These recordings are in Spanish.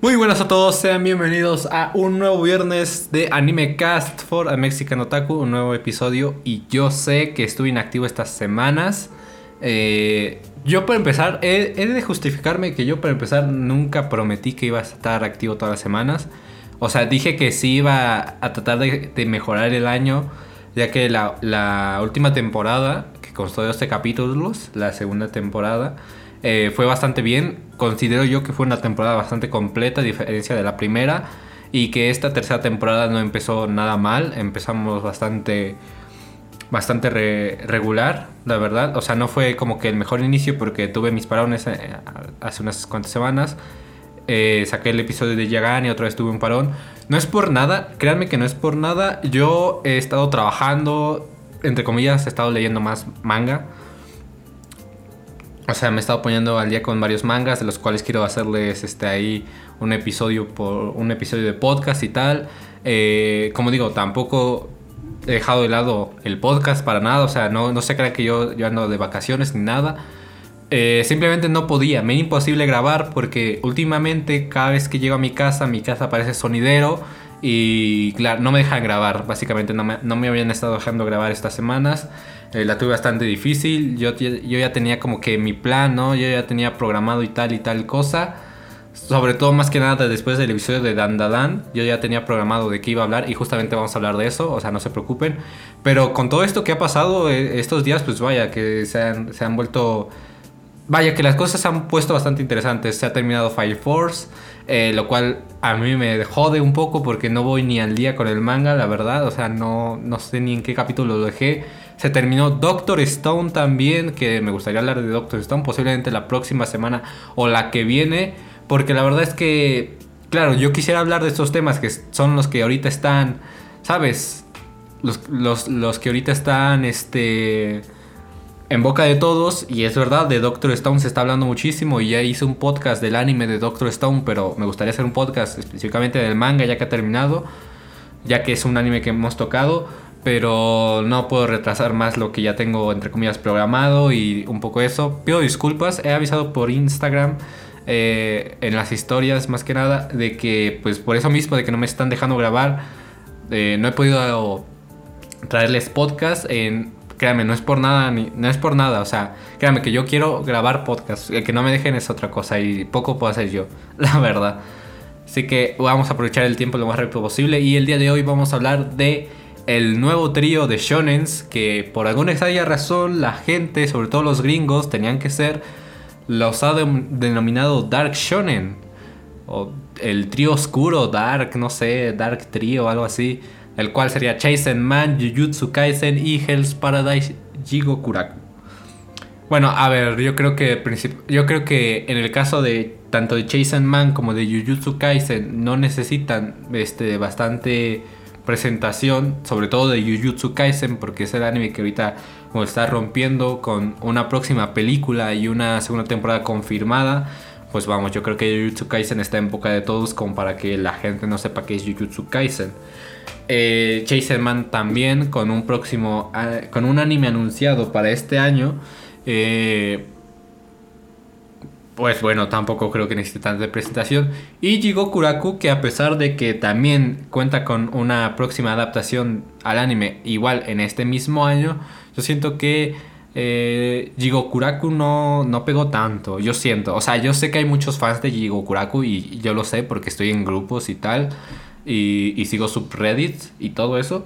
Muy buenas a todos, sean bienvenidos a un nuevo viernes de Anime Cast for a Mexican Otaku, un nuevo episodio. Y yo sé que estuve inactivo estas semanas. Eh, yo para empezar, he, de justificarme que yo para empezar nunca prometí que iba a estar activo todas las semanas. O sea, dije que sí iba a tratar de, de mejorar el año, ya que la, la última temporada, que constó de 12 capítulos, la segunda temporada, eh, fue bastante bien. Considero yo que fue una temporada bastante completa, a diferencia de la primera. Y que esta tercera temporada no empezó nada mal. Empezamos bastante. Bastante re- regular, la verdad. O sea, no fue como que el mejor inicio porque tuve mis parones eh, hace unas cuantas semanas. Eh, saqué el episodio de Yagan y otra vez tuve un parón. No es por nada, créanme que no es por nada. Yo he estado trabajando, entre comillas, he estado leyendo más manga. O sea, me he estado poniendo al día con varios mangas, de los cuales quiero hacerles este ahí un episodio por un episodio de podcast y tal. Eh, como digo, tampoco he dejado de lado el podcast para nada. O sea, no, no se crea que yo, yo ando de vacaciones ni nada. Eh, simplemente no podía, me era imposible grabar porque últimamente cada vez que llego a mi casa, mi casa parece sonidero y claro, no me dejan grabar, básicamente no me, no me habían estado dejando grabar estas semanas, Eh, la tuve bastante difícil, yo, yo ya tenía como que mi plan, ¿no? Yo ya tenía programado y tal y tal cosa, sobre todo más que nada después del episodio de Dan Da Dan, yo ya tenía programado de qué iba a hablar y justamente vamos a hablar de eso, o sea, no se preocupen, pero con todo esto que ha pasado eh, estos días, pues vaya, que se han, se han vuelto... Vaya, que las cosas se han puesto bastante interesantes. Se ha terminado Fire Force, eh, lo cual a mí me jode un poco porque no voy ni al día con el manga, la verdad. O sea, no, no sé ni en qué capítulo lo dejé. Se terminó Doctor Stone también, que me gustaría hablar de Doctor Stone posiblemente la próxima semana o la que viene. Porque la verdad es que, claro, yo quisiera hablar de estos temas que son los que ahorita están, ¿sabes? Los, los, los que ahorita están, este en boca de todos, y es verdad, de Doctor Stone se está hablando muchísimo y ya hice un podcast del anime de Doctor Stone, pero me gustaría hacer un podcast específicamente del manga ya que ha terminado, ya que es un anime que hemos tocado, pero no puedo retrasar más lo que ya tengo entre comillas programado y un poco eso. Pido disculpas, he avisado por Instagram. eh, en las historias más que nada de que pues por eso mismo de que no me están dejando grabar eh, no he podido traerles podcast en créanme, no es por nada, ni, no es por nada, o sea, créanme que yo quiero grabar podcast, el que no me dejen es otra cosa y poco puedo hacer yo, la verdad. Así que vamos a aprovechar el tiempo lo más rápido posible y el día de hoy vamos a hablar de el nuevo trío de shonens que por alguna extraña razón la gente, sobre todo los gringos, tenían que ser los ha de- denominado Dark Shonen o el trío oscuro, Dark, no sé, Dark Trio, algo así, el cual sería Chasen Man, Jujutsu Kaisen y Hell's Paradise Jigokuraku. Bueno, a ver, yo creo que yo creo que en el caso de tanto de Chasen Man como de Jujutsu Kaisen no necesitan este bastante presentación, sobre todo de Jujutsu Kaisen porque es el anime que ahorita como está rompiendo con una próxima película y una segunda temporada confirmada. Pues vamos, yo creo que Jujutsu Kaisen está en boca de todos como para que la gente no sepa qué es Jujutsu Kaisen. Eh, Man también con un próximo con un anime anunciado para este año. Eh, pues bueno, tampoco creo que necesite tanta presentación. Y Jigokuraku, que a pesar de que también cuenta con una próxima adaptación al anime, igual en este mismo año, yo siento que eh, no, no pegó tanto. Yo siento, o sea, yo sé que hay muchos fans de Jigokuraku y yo lo sé porque estoy en grupos y tal, y, y sigo subreddits y todo eso,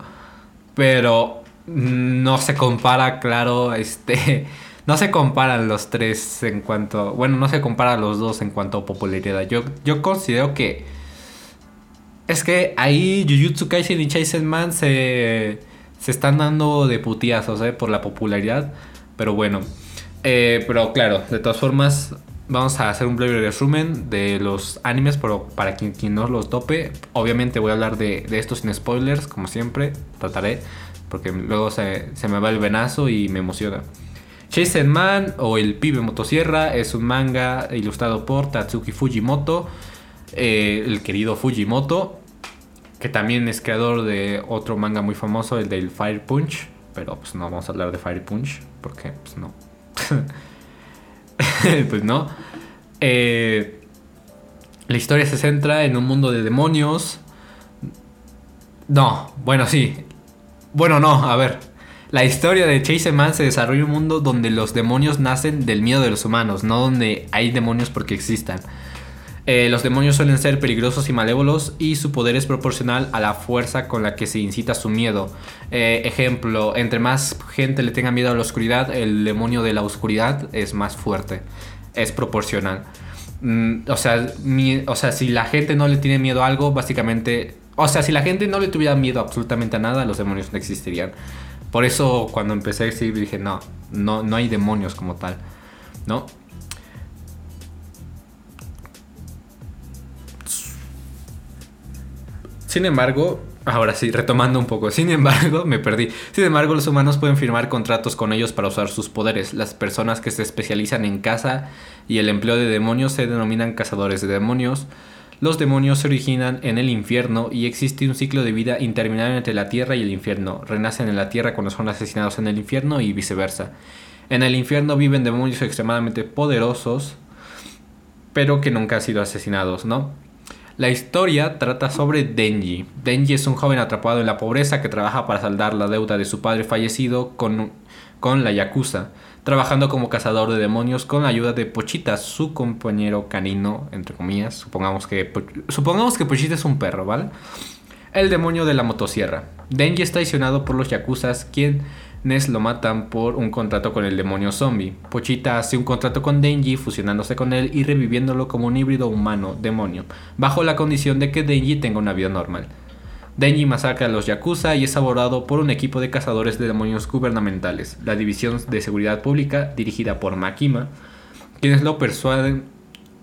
pero no se compara, claro, este. No se comparan los tres en cuanto. Bueno, no se comparan los dos en cuanto a popularidad. Yo, yo considero que. Es que ahí Jujutsu Kaisen y Chasen Man se. Se están dando de putiazos, ¿eh? Por la popularidad. Pero bueno. Eh, pero claro, de todas formas. Vamos a hacer un breve resumen de los animes pero para quien, quien no los tope. Obviamente voy a hablar de, de esto sin spoilers, como siempre. Trataré. Porque luego se, se me va el venazo y me emociona. Chasen Man o El Pibe Motosierra es un manga ilustrado por Tatsuki Fujimoto, eh, el querido Fujimoto, que también es creador de otro manga muy famoso, el del Fire Punch, pero pues no vamos a hablar de Fire Punch, porque pues no. pues no. Eh, La historia se centra en un mundo de demonios. No, bueno, sí. Bueno, no, a ver. La historia de Chase Man se desarrolla en un mundo donde los demonios nacen del miedo de los humanos, no donde hay demonios porque existan. Eh, los demonios suelen ser peligrosos y malévolos y su poder es proporcional a la fuerza con la que se incita su miedo. Eh, ejemplo, entre más gente le tenga miedo a la oscuridad, el demonio de la oscuridad es más fuerte. Es proporcional. Mm, o, sea, o sea, si la gente no le tiene miedo a algo, básicamente... O sea, si la gente no le tuviera miedo absolutamente a nada, los demonios no existirían. Por eso cuando empecé a decir dije, no, no, no hay demonios como tal. ¿No? Sin embargo, ahora sí, retomando un poco, sin embargo, me perdí. Sin embargo, los humanos pueden firmar contratos con ellos para usar sus poderes. Las personas que se especializan en caza y el empleo de demonios se denominan cazadores de demonios. Los demonios se originan en el infierno y existe un ciclo de vida interminable entre la tierra y el infierno. Renacen en la tierra cuando son asesinados en el infierno y viceversa. En el infierno viven demonios extremadamente poderosos, pero que nunca han sido asesinados, ¿no? La historia trata sobre Denji. Denji es un joven atrapado en la pobreza que trabaja para saldar la deuda de su padre fallecido con, con la Yakuza, trabajando como cazador de demonios con la ayuda de Pochita, su compañero canino, entre comillas. Supongamos que, supongamos que Pochita es un perro, ¿vale? El demonio de la motosierra. Denji es traicionado por los Yakuzas, quien Nes lo matan por un contrato con el demonio zombie. Pochita hace un contrato con Denji, fusionándose con él y reviviéndolo como un híbrido humano-demonio, bajo la condición de que Denji tenga una vida normal. Denji masacra a los Yakuza y es abordado por un equipo de cazadores de demonios gubernamentales, la División de Seguridad Pública, dirigida por Makima, quienes lo persuaden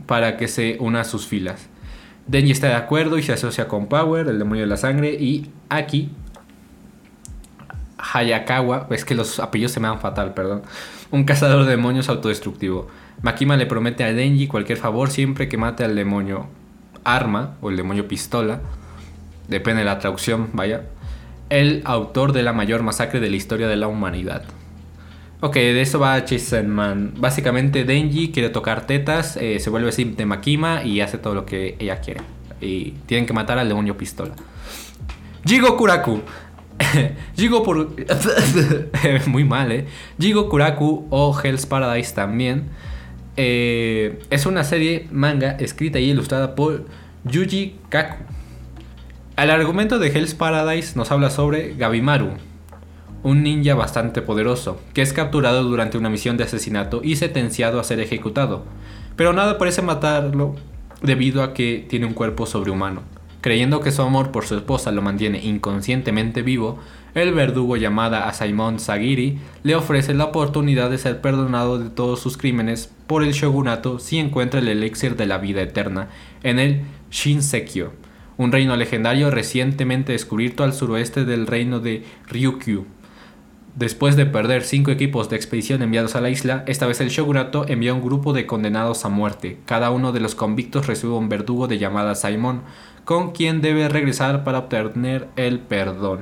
para que se una a sus filas. Denji está de acuerdo y se asocia con Power, el demonio de la sangre, y Aki, Hayakawa, es que los apellidos se me dan fatal, perdón, un cazador de demonios autodestructivo. Makima le promete a Denji cualquier favor siempre que mate al demonio arma o el demonio pistola, depende de la traducción, vaya, el autor de la mayor masacre de la historia de la humanidad. Ok, de eso va Man. Básicamente Denji quiere tocar tetas, eh, se vuelve sim de Makima y hace todo lo que ella quiere. Y tienen que matar al demonio pistola. Jigo Kuraku. Jigo por... Muy mal, ¿eh? Jigo Kuraku o Hell's Paradise también. Eh, es una serie manga escrita y ilustrada por Yuji Kaku. El argumento de Hell's Paradise nos habla sobre Gabimaru, un ninja bastante poderoso, que es capturado durante una misión de asesinato y sentenciado a ser ejecutado. Pero nada parece matarlo debido a que tiene un cuerpo sobrehumano. Creyendo que su amor por su esposa lo mantiene inconscientemente vivo, el verdugo llamada a Simon Sagiri le ofrece la oportunidad de ser perdonado de todos sus crímenes por el shogunato si encuentra el elixir de la vida eterna en el Shinsekyo, un reino legendario recientemente descubierto al suroeste del reino de Ryukyu. Después de perder cinco equipos de expedición enviados a la isla, esta vez el shogunato envía un grupo de condenados a muerte. Cada uno de los convictos recibe un verdugo de llamada Simon, con quien debe regresar para obtener el perdón.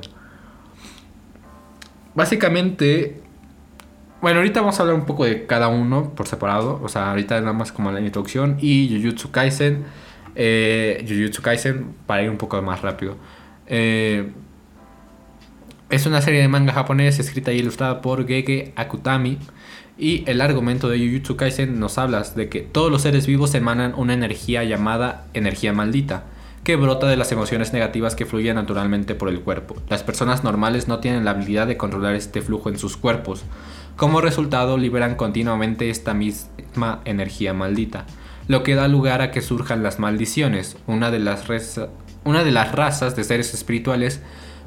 Básicamente, bueno, ahorita vamos a hablar un poco de cada uno por separado, o sea, ahorita nada más como la introducción y Jujutsu Kaisen, eh, Jujutsu Kaisen para ir un poco más rápido. Eh, es una serie de manga japonés escrita y ilustrada por Gege Akutami. Y el argumento de Jujutsu Kaisen nos habla de que todos los seres vivos emanan una energía llamada energía maldita que brota de las emociones negativas que fluyen naturalmente por el cuerpo. Las personas normales no tienen la habilidad de controlar este flujo en sus cuerpos. Como resultado, liberan continuamente esta misma energía maldita, lo que da lugar a que surjan las maldiciones, una de las, una de las razas de seres espirituales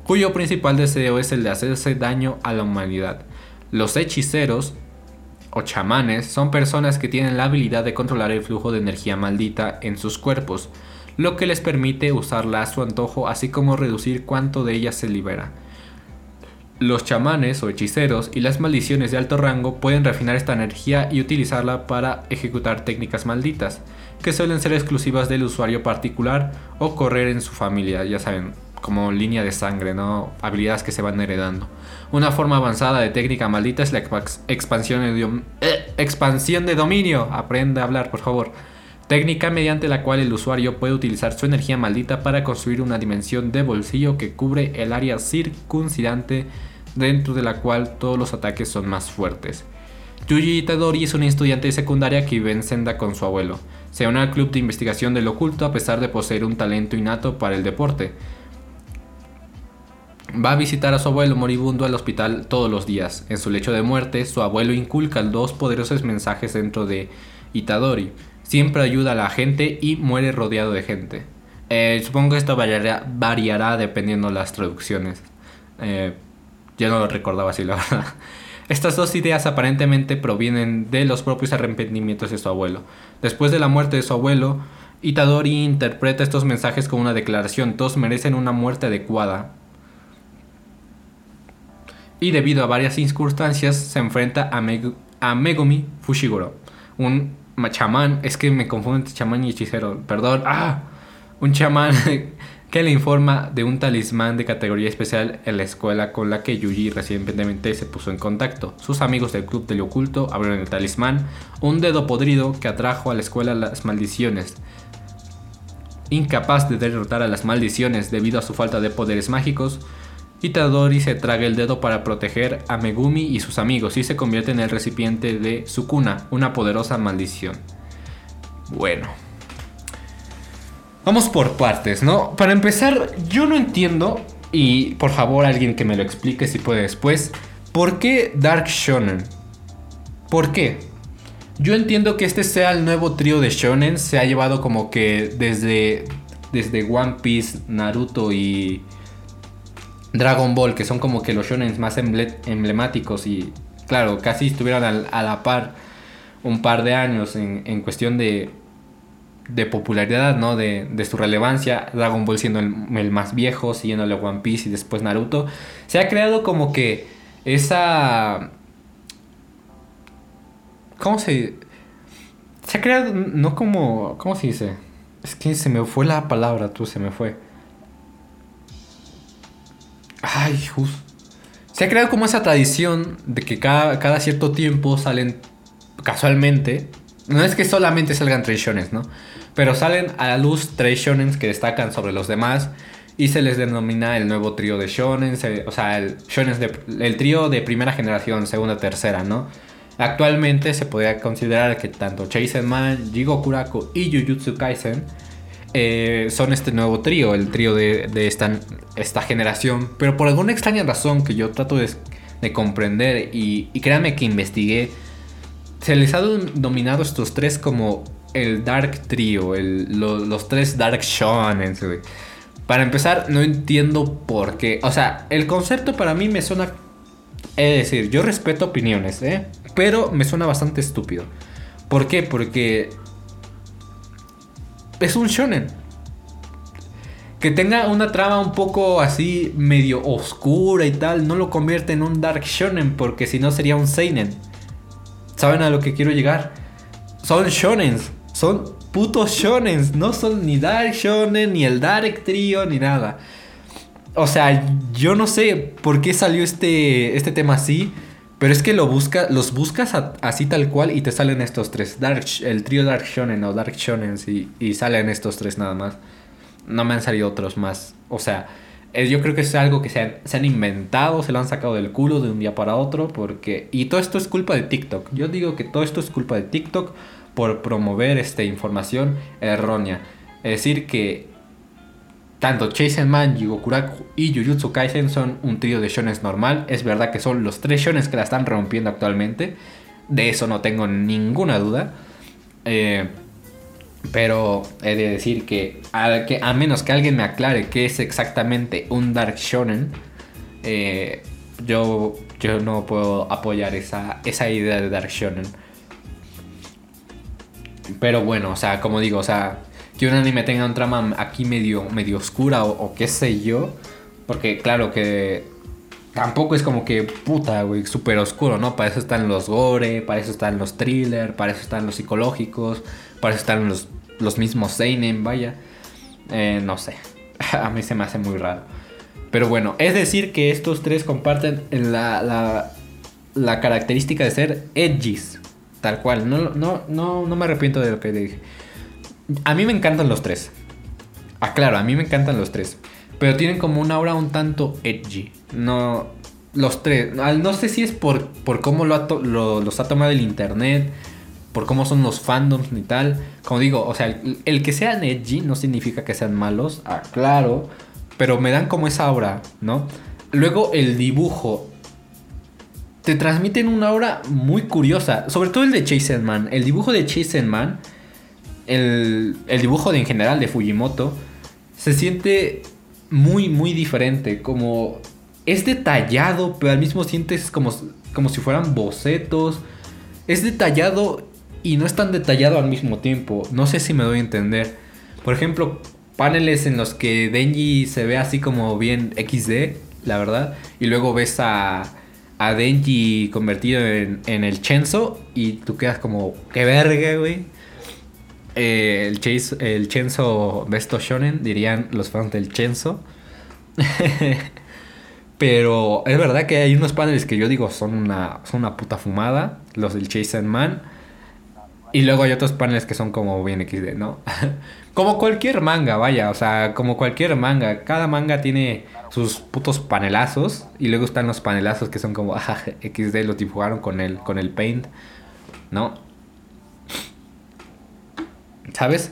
cuyo principal deseo es el de hacerse daño a la humanidad. Los hechiceros o chamanes son personas que tienen la habilidad de controlar el flujo de energía maldita en sus cuerpos, lo que les permite usarla a su antojo así como reducir cuánto de ella se libera. Los chamanes o hechiceros y las maldiciones de alto rango pueden refinar esta energía y utilizarla para ejecutar técnicas malditas, que suelen ser exclusivas del usuario particular o correr en su familia, ya saben, como línea de sangre, ¿no? Habilidades que se van heredando. Una forma avanzada de técnica maldita es la expansión de, eh, expansión de dominio. Aprende a hablar, por favor técnica mediante la cual el usuario puede utilizar su energía maldita para construir una dimensión de bolsillo que cubre el área circuncidante dentro de la cual todos los ataques son más fuertes. Yuji Itadori es una estudiante de secundaria que vive en Senda con su abuelo. Se une al club de investigación del oculto a pesar de poseer un talento innato para el deporte. Va a visitar a su abuelo moribundo al hospital todos los días. En su lecho de muerte, su abuelo inculca dos poderosos mensajes dentro de Itadori. Siempre ayuda a la gente y muere rodeado de gente. Eh, supongo que esto variará, dependiendo de las traducciones. Eh, yo no lo recordaba así, la verdad. Estas dos ideas aparentemente provienen de los propios arrepentimientos de su abuelo. Después de la muerte de su abuelo, Itadori interpreta estos mensajes como una declaración. Todos merecen una muerte adecuada. Y debido a varias circunstancias, se enfrenta a, a Megumi Fushiguro, un chamán. Es que me confundo entre chamán y hechicero. Perdón. ¡Ah! Un chamán que le informa de un talismán de categoría especial en la escuela con la que Yuji recientemente se puso en contacto. Sus amigos del club del oculto abrieron el talismán, un dedo podrido que atrajo a la escuela las maldiciones. Incapaz de derrotar a las maldiciones debido a su falta de poderes mágicos, Itadori se traga el dedo para proteger a Megumi y sus amigos y se convierte en el recipiente de Sukuna, una poderosa maldición. Bueno, Vamos por partes, ¿no? Para empezar, yo no entiendo, y por favor alguien que me lo explique si puede después, ¿por qué Dark Shonen? ¿Por qué? Yo entiendo que este sea el nuevo trío de shonen, se ha llevado como que desde, desde One Piece, Naruto y Dragon Ball, que son como que los shonen más emblemáticos y claro, casi estuvieron a, la par un par de años en cuestión de, de popularidad, ¿no? De, su relevancia, Dragon Ball siendo el, más viejo, siguiéndole One Piece y después Naruto, se ha creado como que esa... ¿Cómo se...? Se ha creado, no como... ¿Cómo se dice? Es que se me fue la palabra, tú, se me fue. Ay, justo. Se ha creado como esa tradición de que cada, cada cierto tiempo salen casualmente no es que solamente salgan tres shonen, ¿no? Pero salen a la luz tres shonen que destacan sobre los demás y se les denomina el nuevo trío de shonen, o sea, el, el trío de primera generación, segunda, tercera, ¿no? Actualmente se podría considerar que tanto Chasen Man, Jigo Kurako y Jujutsu Kaisen eh, son este nuevo trío, el trío de, esta, esta, generación. Pero por alguna extraña razón que yo trato de, comprender y, y créanme que investigué, se les ha dominado estos tres como el Dark Trio, los tres Dark Shonen. Para empezar, no entiendo por qué. O sea, el concepto para mí me suena. Es decir, yo respeto opiniones, ¿eh? Pero me suena bastante estúpido. ¿Por qué? Porque. Es un shonen. Que tenga una trama un poco así, medio oscura y tal, no lo convierte en un Dark Shonen, porque si no sería un Seinen. ¿Saben a lo que quiero llegar? Son shonens. Son putos shonens. No son ni Dark Shonen, ni el Dark Trio, ni nada. O sea, yo no sé por qué salió este, este tema así. Pero es que lo busca, los buscas así tal cual y te salen estos tres. Dark, el trío Dark Shonen o Dark Shonen y, y salen estos tres nada más. No me han salido otros más. O sea, yo creo que es algo que se han, se han, inventado, se lo han sacado del culo de un día para otro, porque... Y todo esto es culpa de TikTok. Yo digo que todo esto es culpa de TikTok por promover esta información errónea. Es decir, que tanto Chasen Man, Jigokuraku y Jujutsu Kaisen son un trío de shonen normal. Es verdad que son los tres shonen que la están rompiendo actualmente. De eso no tengo ninguna duda. Eh, pero he de decir que a, que a, menos que alguien me aclare qué es exactamente un Dark Shonen, eh, yo, yo no puedo apoyar esa, esa idea de Dark Shonen. Pero bueno, o sea, como digo, o sea, que un anime tenga un trama aquí medio, medio oscura o, qué sé yo. Porque claro que tampoco es como que puta, güey, súper oscuro, ¿no? Para eso están los gore, para eso están los thrillers, para eso están los psicológicos, para eso están los, los mismos seinen, vaya. Eh, no sé, a mí se me hace muy raro. Pero bueno, es decir que estos tres comparten la, la, característica de ser edgys, tal cual. No, no, no, no me arrepiento de lo que dije. A mí me encantan los tres. Ah, claro, a mí me encantan los tres. Pero tienen como una aura un tanto edgy. No. Los tres. No sé si es por, por cómo lo los ha tomado el internet. Por cómo son los fandoms ni tal. Como digo, o sea, el, que sean edgy no significa que sean malos. Ah, claro. Pero me dan como esa aura, ¿no? Luego el dibujo. Te transmiten una aura muy curiosa. Sobre todo el de Chase Man. El dibujo de Chase Man. El, el dibujo de, en general de Fujimoto. Se siente muy, muy diferente. Como es detallado, pero al mismo sientes como, como si fueran bocetos. Es detallado y no es tan detallado al mismo tiempo. No sé si me doy a entender. Por ejemplo, paneles en los que Denji se ve así como bien XD, la verdad. Y luego ves a, a Denji convertido en, en el Chenzo y tú quedas como, qué verga, güey. Eh, el, Chase, el Chenzo Besto Shonen, dirían los fans del Chenzo. Pero es verdad que hay unos paneles que yo digo son una, son una puta fumada, los del Chase Man. Y luego hay otros paneles que son como bien XD, ¿no? como cualquier manga, vaya, o sea, como cualquier manga. Cada manga tiene sus putos panelazos. Y luego están los panelazos que son como ah, XD, los dibujaron con el, con el paint, ¿no? ¿Sabes?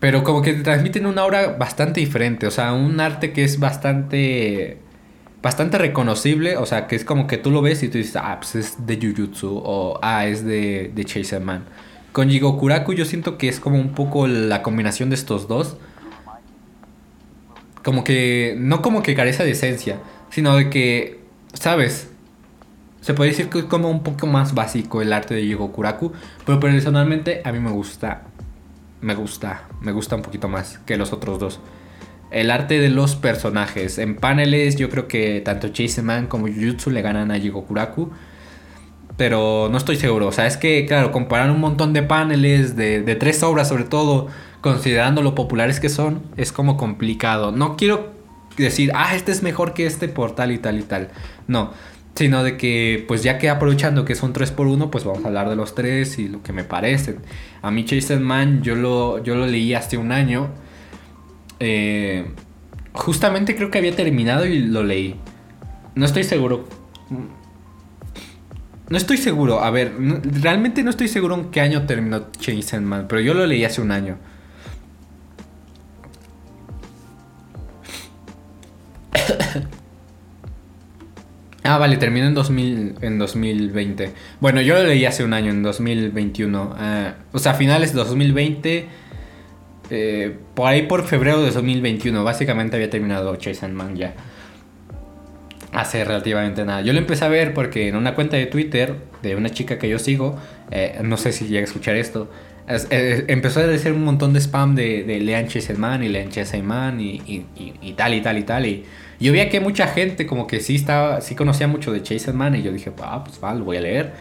Pero como que te transmiten una aura bastante diferente, o sea, un arte que es bastante bastante reconocible, o sea, que es como que tú lo ves y tú dices, ah, pues es de Jujutsu o ah, es de, de Chaser Man. Con Jigokuraku yo siento que es como un poco la combinación de estos dos. Como que, no como que carece de esencia, sino de que, ¿sabes? Se puede decir que es como un poco más básico el arte de Jigokuraku, pero personalmente a mí me gusta me gusta, me gusta un poquito más que los otros dos. El arte de los personajes. En paneles yo creo que tanto Man como Jujutsu le ganan a Jigokuraku. Pero no estoy seguro. O sea, es que, claro, comparar un montón de paneles, de, tres obras sobre todo, considerando lo populares que son, es como complicado. No quiero decir, ah, este es mejor que este por tal y tal y tal. No, sino de que pues ya que aprovechando que son 3 por 1 pues vamos a hablar de los tres y lo que me parecen a mí Chase Man yo lo, yo lo leí hace un año eh, justamente creo que había terminado y lo leí no estoy seguro no estoy seguro a ver realmente no estoy seguro en qué año terminó Chase Man pero yo lo leí hace un año Ah, vale, terminó en, 2000, en 2020. Bueno, yo lo leí hace un año, en 2021. Ah, o sea, finales de 2020. Eh, por ahí por febrero de 2021. Básicamente había terminado Chase and Man ya. Hace relativamente nada. Yo lo empecé a ver porque en una cuenta de Twitter de una chica que yo sigo, eh, no sé si llega a escuchar esto, eh, empezó a decir un montón de spam de, de lean Chase and Man y lean Chase and Man y, y, tal y tal y tal. Y yo veía que mucha gente como que sí estaba, sí conocía mucho de Chase Man y yo dije, ah, pues va, lo voy a leer.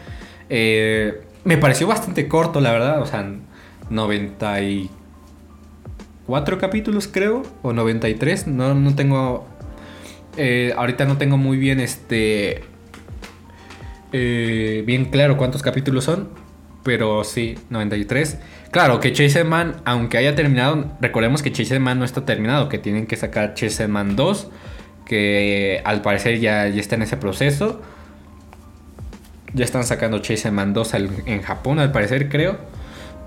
Me pareció bastante corto, la verdad, o sea, 94 capítulos creo, o 93, no, no tengo, eh, ahorita no tengo muy bien este, eh, bien claro cuántos capítulos son, pero sí, 93. Claro, que Chase Man, aunque haya terminado, recordemos que Chase Man no está terminado, que tienen que sacar Chase Man 2 que al parecer ya, ya está en ese proceso. Ya están sacando Chase Man 2 en Japón, al parecer, creo.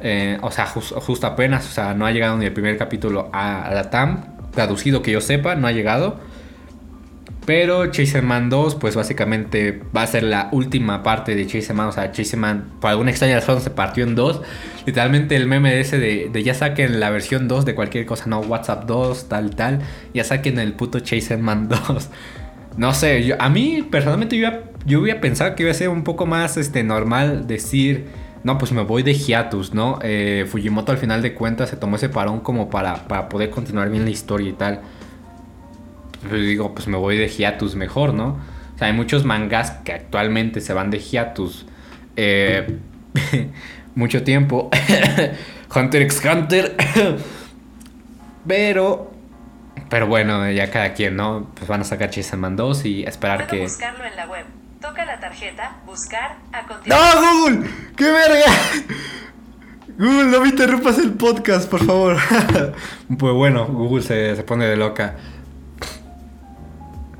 Eh, o sea, justo apenas, o sea, no ha llegado ni el primer capítulo a, la TAM, traducido que yo sepa, no ha llegado. Pero Chase Man 2, pues básicamente va a ser la última parte de Chase Man. O sea, Chase Man, por alguna extraña razón, se partió en dos. Literalmente el meme ese de, de, ya saquen la versión 2 de cualquier cosa, no, WhatsApp 2, tal, tal. Ya saquen el puto Chase Man 2. No sé, yo, a mí personalmente yo, yo hubiera pensado que iba a ser un poco más este, normal decir, no, pues me voy de hiatus, ¿no? Eh, Fujimoto al final de cuentas se tomó ese parón como para, para poder continuar bien la historia y tal. Yo digo, pues me voy de hiatus mejor, ¿no? O sea, hay muchos mangas que actualmente se van de hiatus. Eh, mucho tiempo. Hunter x Hunter. pero. Pero bueno, ya cada quien, ¿no? Pues van a sacar Man 2 y esperar que. buscarlo en la web. Toca la tarjeta, buscar, a continuación. ¡No, Google! ¡Qué verga! Google, no me interrumpas el podcast, por favor. pues bueno, Google se, se pone de loca.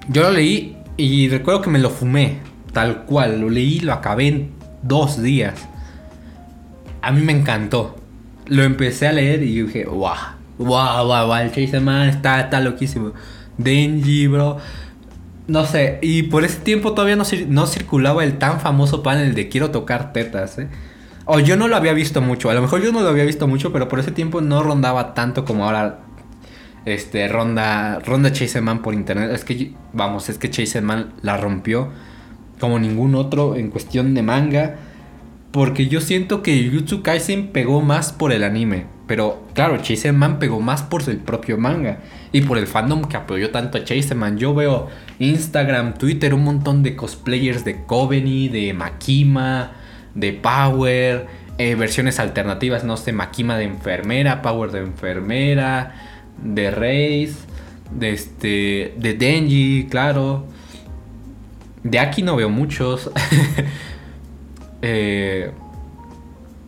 Yo lo leí y recuerdo que me lo fumé, tal cual. Lo leí, lo acabé en dos días. A mí me encantó. Lo empecé a leer y dije, wow, wow, wow el Chase Man está, está loquísimo. Denji, bro. No sé, y por ese tiempo todavía no, no circulaba el tan famoso panel de quiero tocar tetas, ¿eh? O yo no lo había visto mucho, a lo mejor yo no lo había visto mucho, pero por ese tiempo no rondaba tanto como ahora. Este, ronda, ronda Chase Man por internet. Es que, vamos, es que Chase Man la rompió como ningún otro en cuestión de manga. Porque yo siento que Jujutsu Kaisen pegó más por el anime. Pero claro, Man pegó más por el propio manga. Y por el fandom que apoyó tanto a Man. Yo veo Instagram, Twitter, un montón de cosplayers de Coveney, de Makima de Power, eh, versiones alternativas, no sé, Makima de enfermera, Power de enfermera, de Reis, de este, de Denji, claro. De aquí no veo muchos. Eh,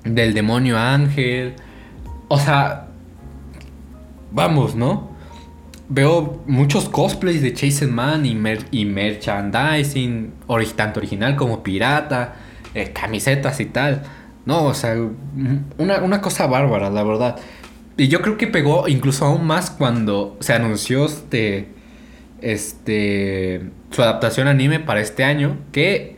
del demonio ángel. O sea, vamos, ¿no? Veo muchos cosplays de Chase Man y, y merchandising, tanto original como pirata. Eh, camisetas y tal. No, o sea, una, cosa bárbara, la verdad. Y yo creo que pegó incluso aún más cuando se anunció este, este, su adaptación anime para este año, que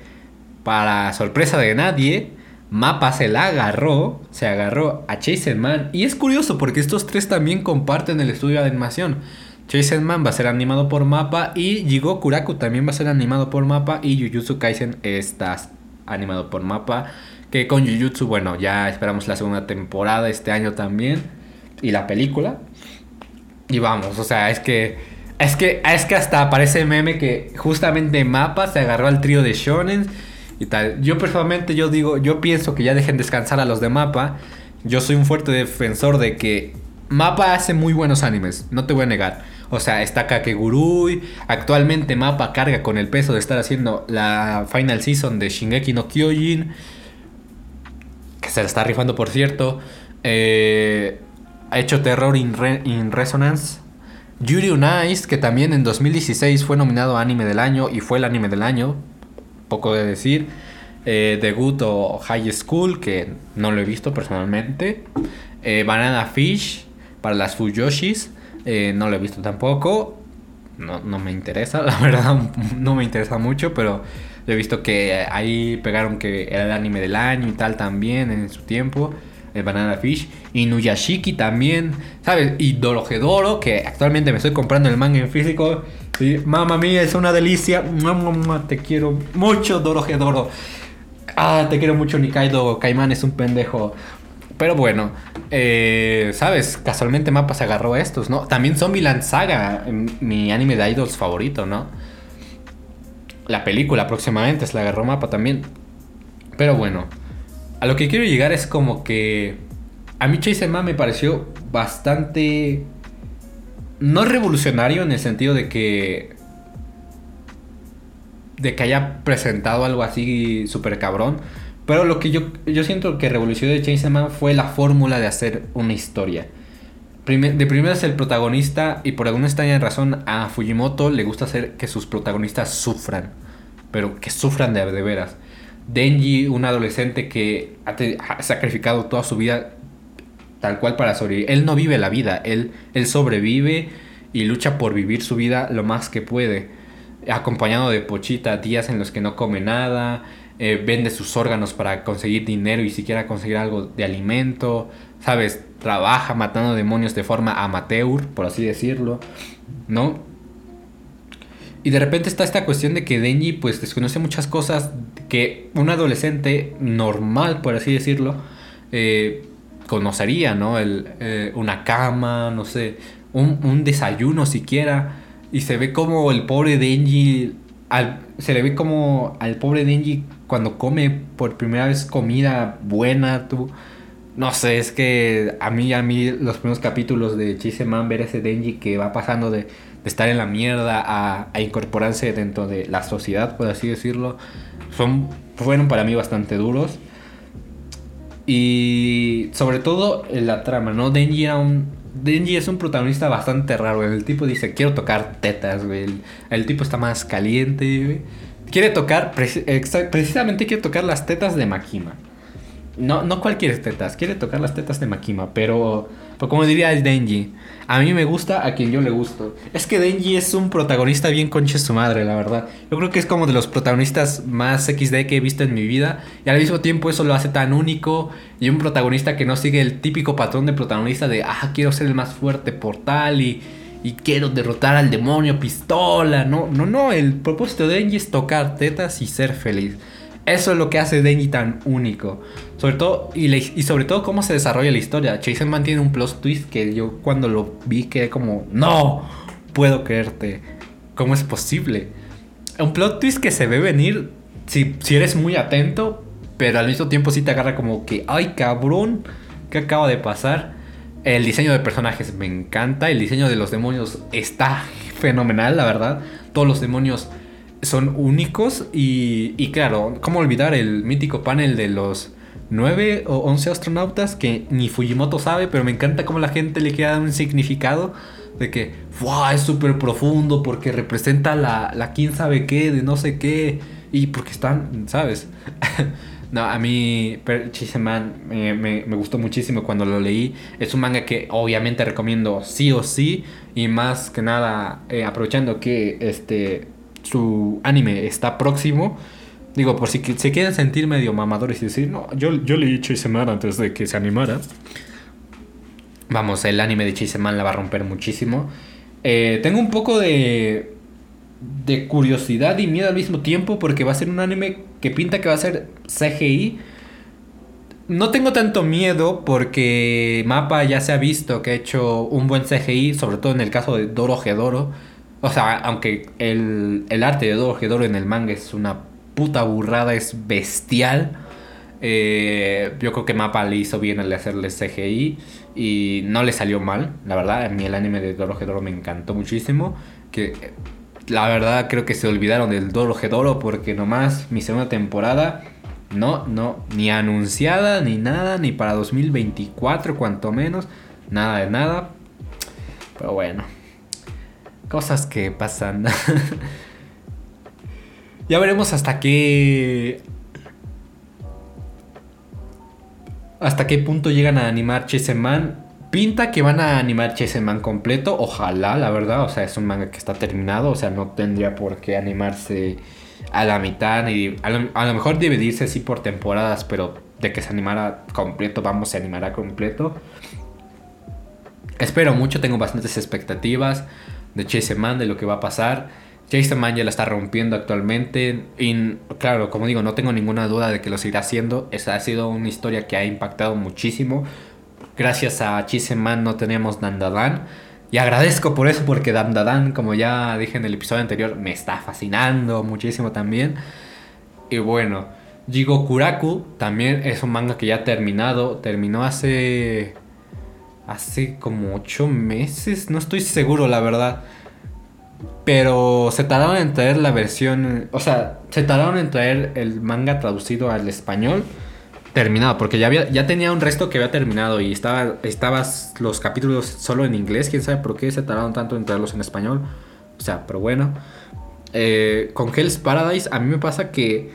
para sorpresa de nadie, Mapa se la agarró, se agarró a Chase Man. Y es curioso porque estos tres también comparten el estudio de animación. Chase Man va a ser animado por Mapa y Jigo Kuraku también va a ser animado por Mapa y Jujutsu Kaisen estas animado por Mapa. Que con Jujutsu, bueno, ya esperamos la segunda temporada este año también. Y la película. Y vamos, o sea, es que. Es que, es que hasta aparece meme que justamente Mapa se agarró al trío de Shonen y tal. Yo personalmente yo digo, yo pienso que ya dejen descansar a los de Mapa. Yo soy un fuerte defensor de que Mapa hace muy buenos animes, no te voy a negar. O sea, está Kakegurui. Actualmente Mapa carga con el peso de estar haciendo la final season de Shingeki no Kyojin. Que se la está rifando, por cierto. Eh, ha hecho Terror in, Resonance. Yuri on Ice, que también en 2016 fue nominado a Anime del Año y fue el Anime del Año. Poco de decir. Eh, Debut o High School, que no lo he visto personalmente. Eh, Banana Fish para las Fuyoshis. Eh, no lo he visto tampoco. No, no, me interesa, la verdad, no me interesa mucho, pero he visto que ahí pegaron que era el anime del año y tal también en su tiempo. El Banana Fish. Y Nuyashiki también, ¿sabes? Y Dorohedoro, que actualmente me estoy comprando el manga en físico. Y mamá mía, es una delicia. Mamá, te quiero mucho, Dorohedoro. Ah, te quiero mucho, Nikaido. Caimán es un pendejo. Pero bueno, eh, ¿sabes? Casualmente Mapa se agarró a estos, ¿no? También Zombieland Saga, mi anime de idols favorito, ¿no? La película próximamente se la agarró Mapa también. Pero bueno, a lo que quiero llegar es como que a mí Chase Man me pareció bastante... No revolucionario en el sentido de que... De que haya presentado algo así súper cabrón pero lo que yo, yo siento que revolucionó de Chainsaw fue la fórmula de hacer una historia. de primero es el protagonista y por alguna extraña razón a Fujimoto le gusta hacer que sus protagonistas sufran. Pero que sufran de, veras. Denji, un adolescente que ha, sacrificado toda su vida tal cual para sobrevivir. Él no vive la vida, él, él sobrevive y lucha por vivir su vida lo más que puede. Acompañado de Pochita, días en los que no come nada, eh, vende sus órganos para conseguir dinero y siquiera conseguir algo de alimento, ¿sabes? Trabaja matando demonios de forma amateur, por así decirlo, ¿no? Y de repente está esta cuestión de que Denji pues desconoce muchas cosas que un adolescente normal, por así decirlo, eh, conocería, ¿no? El, eh, una cama, no sé, un, un, desayuno siquiera. Y se ve como el pobre Denji, se le ve como al pobre Denji cuando come por primera vez comida buena, tú... No sé, es que a mí, a mí los primeros capítulos de Chise Man, ver ese Denji que va pasando de, estar en la mierda a, incorporarse dentro de la sociedad, por así decirlo, son, fueron para mí bastante duros. Y sobre todo la trama, ¿no? Denji era un. Denji es un protagonista bastante raro, El tipo dice, quiero tocar tetas, güey. El, tipo está más caliente, güey. Quiere tocar, precisamente quiere tocar las tetas de Makima. No, no cualquier tetas, quiere tocar las tetas de Makima, pero, pero como diría el Denji, a mí me gusta a quien yo le gusto. Es que Denji es un protagonista bien conche su madre, la verdad. Yo creo que es como de los protagonistas más XD que he visto en mi vida. Y al mismo tiempo eso lo hace tan único. Y un protagonista que no sigue el típico patrón de protagonista de, ah, quiero ser el más fuerte por tal y, y quiero derrotar al demonio pistola. No, no, no. El propósito de Denji es tocar tetas y ser feliz. Eso es lo que hace Denji tan único. Sobre todo, y, sobre todo cómo se desarrolla la historia. Chasen mantiene un plot twist que yo cuando lo vi quedé como, no, puedo creerte. ¿Cómo es posible? Un plot twist que se ve venir si, si eres muy atento, pero al mismo tiempo sí te agarra como que, ay cabrón, ¿qué acaba de pasar? El diseño de personajes me encanta, el diseño de los demonios está fenomenal, la verdad. Todos los demonios son únicos y, y claro, ¿cómo olvidar el mítico panel de los 9 o 11 astronautas que ni Fujimoto sabe, pero me encanta cómo la gente le queda un significado de que wow, es súper profundo porque representa la, la quién sabe qué, de no sé qué, y porque están, ¿sabes? no, a mí Chiseman me, me, me, gustó muchísimo cuando lo leí. Es un manga que obviamente recomiendo sí o sí, y más que nada eh, aprovechando que este su anime está próximo. Digo, por si se quieren sentir medio mamadores y decir, no, yo, yo leí Chiseman antes de que se animara. Vamos, el anime de Chiseman la va a romper muchísimo. Eh, tengo un poco de, de curiosidad y miedo al mismo tiempo porque va a ser un anime que pinta que va a ser CGI. No tengo tanto miedo porque Mapa ya se ha visto que ha hecho un buen CGI, sobre todo en el caso de Doro Gedoro o sea, aunque el, arte de Doro en el manga es una puta burrada, es bestial. Eh, yo creo que Mapa le hizo bien al hacerle CGI y no le salió mal, la verdad. A mí el anime de Doro me encantó muchísimo. Que la verdad creo que se olvidaron del Doro porque nomás mi segunda temporada, no, no, ni anunciada, ni nada, ni para 2024, cuanto menos, nada de nada. Pero bueno, Cosas que pasan. ya veremos hasta qué. Hasta qué punto llegan a animar Man. Pinta que van a animar Man completo. Ojalá, la verdad. O sea, es un manga que está terminado. O sea, no tendría por qué animarse a la mitad. Y a lo, mejor dividirse así por temporadas. Pero de que se animara completo, vamos, se animará completo. Espero mucho, tengo bastantes expectativas de Chase Man, de lo que va a pasar. Chase Man ya la está rompiendo actualmente. Y claro, como digo, no tengo ninguna duda de que lo seguirá haciendo. Esa ha sido una historia que ha impactado muchísimo. Gracias a Chase Man no tenemos Dandadan. Y agradezco por eso, porque Dandadan, como ya dije en el episodio anterior, me está fascinando muchísimo también. Y bueno, Jigo Kuraku también es un manga que ya ha terminado. Terminó hace hace como ocho meses, no estoy seguro la verdad. Pero se tardaron en traer la versión, o sea, se tardaron en traer el manga traducido al español terminado, porque ya, había, ya tenía un resto que había terminado y estaba estabas los capítulos solo en inglés, quién sabe por qué se tardaron tanto en traerlos en español. O sea, pero bueno. Eh, con Hell's Paradise a mí me pasa que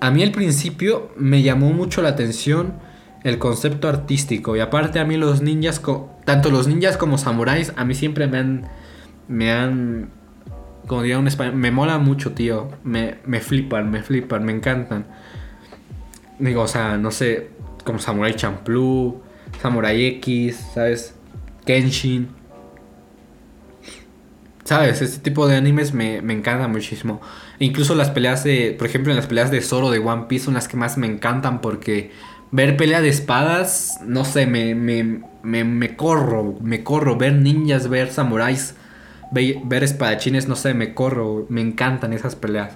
a mí al principio me llamó mucho la atención el concepto artístico. Y aparte a mí los ninjas, tanto los ninjas como samuráis, a mí siempre me han, me han, como diría un español, me mola mucho, tío. Me, me flipan, me flipan, me encantan. Digo, o sea, no sé, como Samurai Champloo, Samurai X, ¿sabes? Kenshin. ¿Sabes? Este tipo de animes me, me encanta muchísimo. Incluso las peleas de, por ejemplo, en las peleas de Zoro de One Piece son las que más me encantan porque ver pelea de espadas, no sé, me, me, corro, me corro. Ver ninjas, ver samuráis, ver, espadachines, no sé, me corro. Me encantan esas peleas.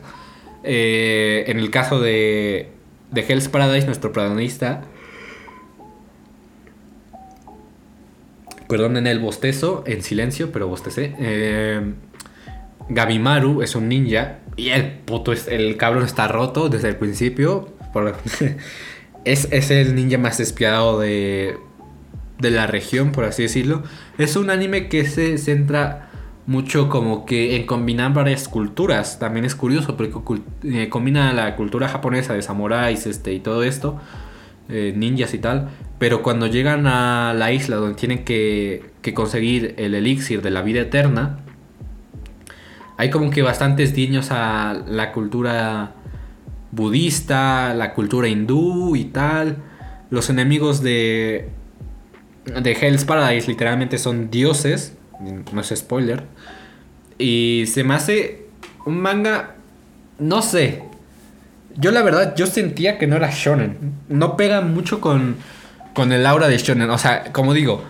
Eh, en el caso de, de Hell's Paradise, nuestro protagonista. Perdón en el bostezo, en silencio, pero bostecé. Eh, Gabimaru es un ninja y el puto, el cabrón está roto desde el principio. Es, es el ninja más despiadado de, de la región, por así decirlo. Es un anime que se centra mucho como que en combinar varias culturas. También es curioso porque eh, combina la cultura japonesa de samuráis este, y todo esto, eh, ninjas y tal. Pero cuando llegan a la isla donde tienen que, que conseguir el elixir de la vida eterna, hay como que bastantes guiños a la cultura budista, la cultura hindú y tal. Los enemigos de, de Hell's Paradise literalmente son dioses, no es spoiler. Y se me hace un manga, no sé. Yo la verdad, yo sentía que no era shonen. No pega mucho con, con el aura de shonen. O sea, como digo,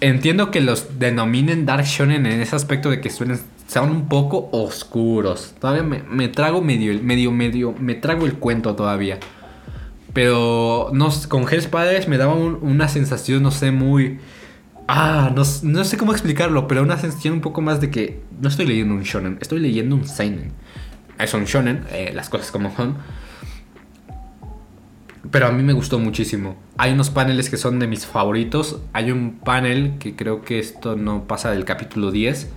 entiendo que los denominen dark shonen en ese aspecto de que suelen son un poco oscuros. Todavía me, trago medio, medio, medio, me trago el cuento todavía. Pero no, con Hell's Padres me daba una sensación, no sé, muy... Ah, no, sé cómo explicarlo, pero una sensación un poco más de que no estoy leyendo un shonen, estoy leyendo un seinen. Es un shonen, eh, las cosas como son. Pero a mí me gustó muchísimo. Hay unos paneles que son de mis favoritos. Hay un panel que creo que esto no pasa del capítulo 10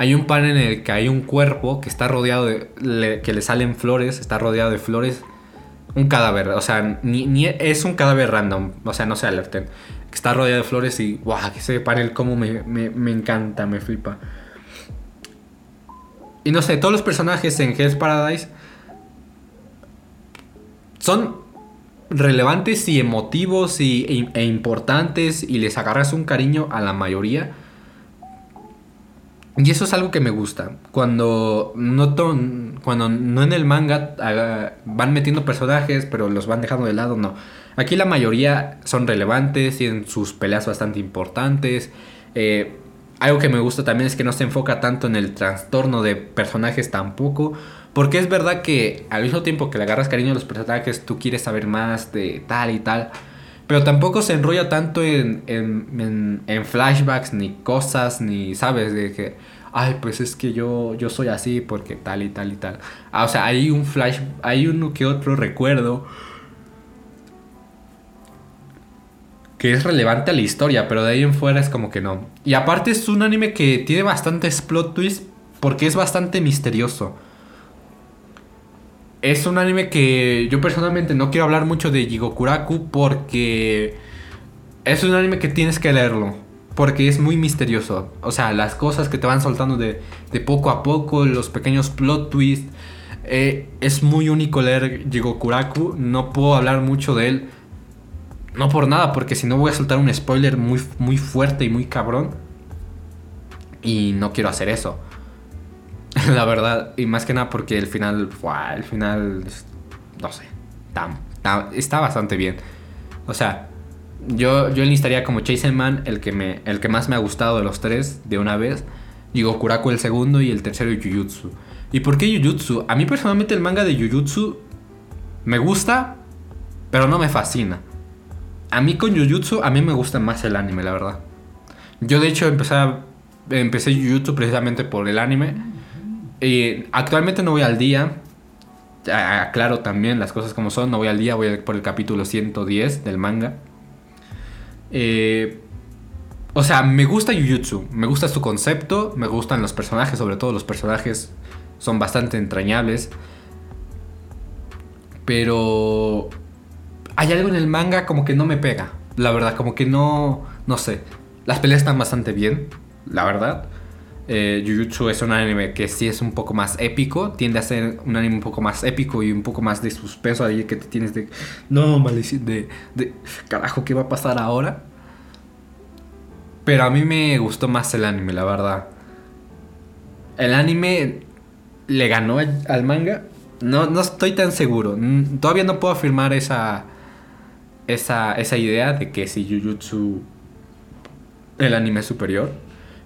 hay un panel en el que hay un cuerpo que está rodeado de. que le salen flores, está rodeado de flores. Un cadáver, o sea, ni, es un cadáver random, o sea, no se alerten. Que está rodeado de flores y. ¡Wow! Ese panel, como me, me, encanta, me flipa. Y no sé, todos los personajes en Hell's Paradise son relevantes y emotivos y, e, e importantes y les agarras un cariño a la mayoría. Y eso es algo que me gusta. Cuando no, cuando no en el manga van metiendo personajes, pero los van dejando de lado, no. Aquí la mayoría son relevantes, tienen sus peleas bastante importantes. Eh, algo que me gusta también es que no se enfoca tanto en el trastorno de personajes tampoco. Porque es verdad que al mismo tiempo que le agarras cariño a los personajes, tú quieres saber más de tal y tal. Pero tampoco se enrolla tanto en, en, flashbacks, ni cosas, ni, ¿sabes? De que, ay, pues es que yo, yo soy así porque tal y tal y tal. Ah, o sea, hay un flash, hay uno que otro recuerdo que es relevante a la historia, pero de ahí en fuera es como que no. Y aparte es un anime que tiene bastantes plot twists porque es bastante misterioso es un anime que yo personalmente no quiero hablar mucho de Jigokuraku porque es un anime que tienes que leerlo. Porque es muy misterioso. O sea, las cosas que te van soltando de, poco a poco, los pequeños plot twists. Eh, es muy único leer Jigokuraku. No puedo hablar mucho de él. No por nada, porque si no voy a soltar un spoiler muy, muy fuerte y muy cabrón. Y no quiero hacer eso. la verdad. Y más que nada porque el final, el final, no sé, está bastante bien. O sea, yo, yo enlistaría como Chase Man el que, me, el que más me ha gustado de los tres de una vez. Digo, Kuraku el segundo y el tercero Jujutsu. ¿Y por qué Jujutsu? A mí personalmente el manga de Jujutsu me gusta, pero no me fascina. A mí con Jujutsu, a mí me gusta más el anime, la verdad. Yo de hecho empecé, empecé Jujutsu precisamente por el anime actualmente no voy al día. Aclaro también las cosas como son. No voy al día, voy por el capítulo 110 del manga. Eh, o sea, me gusta Jujutsu. Me gusta su concepto. Me gustan los personajes, sobre todo los personajes son bastante entrañables. Pero hay algo en el manga como que no me pega. La verdad, como que no. No sé. Las peleas están bastante bien, la verdad. Eh, Jujutsu es un anime que sí es un poco más épico, tiende a ser un anime un poco más épico y un poco más de suspenso ahí que te tienes de, no, maldición, de, de, carajo, ¿qué va a pasar ahora? Pero a mí me gustó más el anime, la verdad. El anime le ganó al manga. No, no estoy tan seguro. Todavía no puedo afirmar esa, esa, esa idea de que si Jujutsu el anime es superior.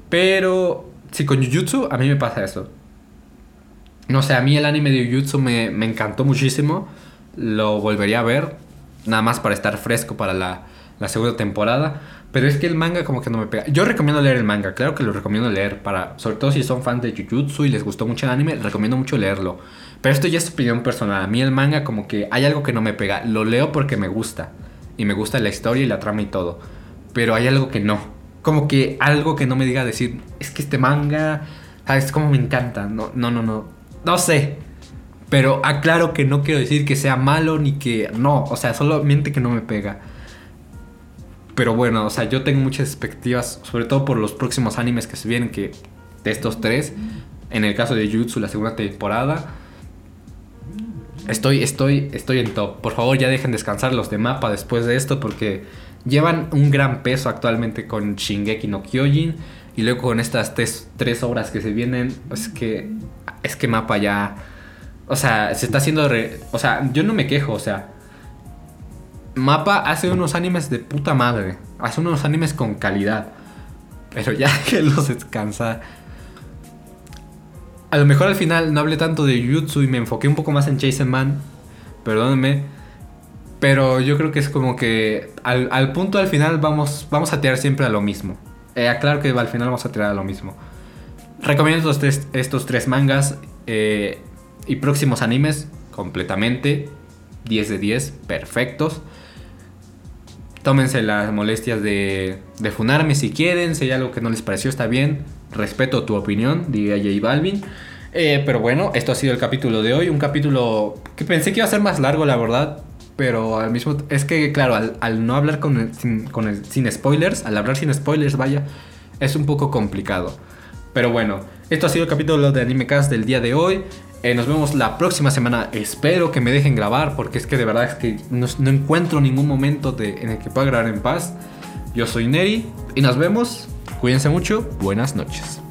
Pero Sí, con Jujutsu a mí me pasa eso. No sé, a mí el anime de Jujutsu me, me encantó muchísimo. Lo volvería a ver, nada más para estar fresco para la, la segunda temporada. Pero es que el manga como que no me pega. Yo recomiendo leer el manga, claro que lo recomiendo leer para, sobre todo si son fans de Jujutsu y les gustó mucho el anime, recomiendo mucho leerlo. Pero esto ya es opinión personal. A mí el manga como que hay algo que no me pega. Lo leo porque me gusta y me gusta la historia y la trama y todo. Pero hay algo que no. Como que algo que no me diga decir, es que este manga, es como me encanta. No, no, no, no. No sé. Pero aclaro que no quiero decir que sea malo ni que no, o sea, solamente que no me pega. Pero bueno, o sea, yo tengo muchas expectativas, sobre todo por los próximos animes que se vienen, que de estos tres, en el caso de Jutsu, la segunda temporada, estoy, estoy, estoy en top. Por favor, ya dejen descansar los de mapa después de esto, porque llevan un gran peso actualmente con Shingeki no Kyojin, y luego con estas tres, tres obras que se vienen, es que, es que mapa ya o sea, se está haciendo... O sea, yo no me quejo, o sea... Mapa hace unos animes de puta madre. Hace unos animes con calidad. Pero ya que los descansa... A lo mejor al final no hablé tanto de Jutsu y me enfoqué un poco más en Jason Man. Perdónenme. Pero yo creo que es como que al, punto al final vamos, vamos a tirar siempre a lo mismo. Eh, aclaro que al final vamos a tirar a lo mismo. Recomiendo estos estos tres mangas. Eh, y próximos animes, completamente 10 de 10, perfectos. Tómense las molestias de, de funarme si quieren, si hay algo que no les pareció está bien, respeto tu opinión, diga J Balvin. Eh, pero bueno, esto ha sido el capítulo de hoy, un capítulo que pensé que iba a ser más largo, la verdad, pero al mismo es que claro, al, no hablar con, sin, con sin spoilers, al hablar sin spoilers, vaya, es un poco complicado. Pero bueno, esto ha sido el capítulo de Animecast del día de hoy. Eh, nos vemos la próxima semana. Espero que me dejen grabar porque es que de verdad es que no, encuentro ningún momento de, en el que pueda grabar en paz. Yo soy Neri y nos vemos. Cuídense mucho. Buenas noches.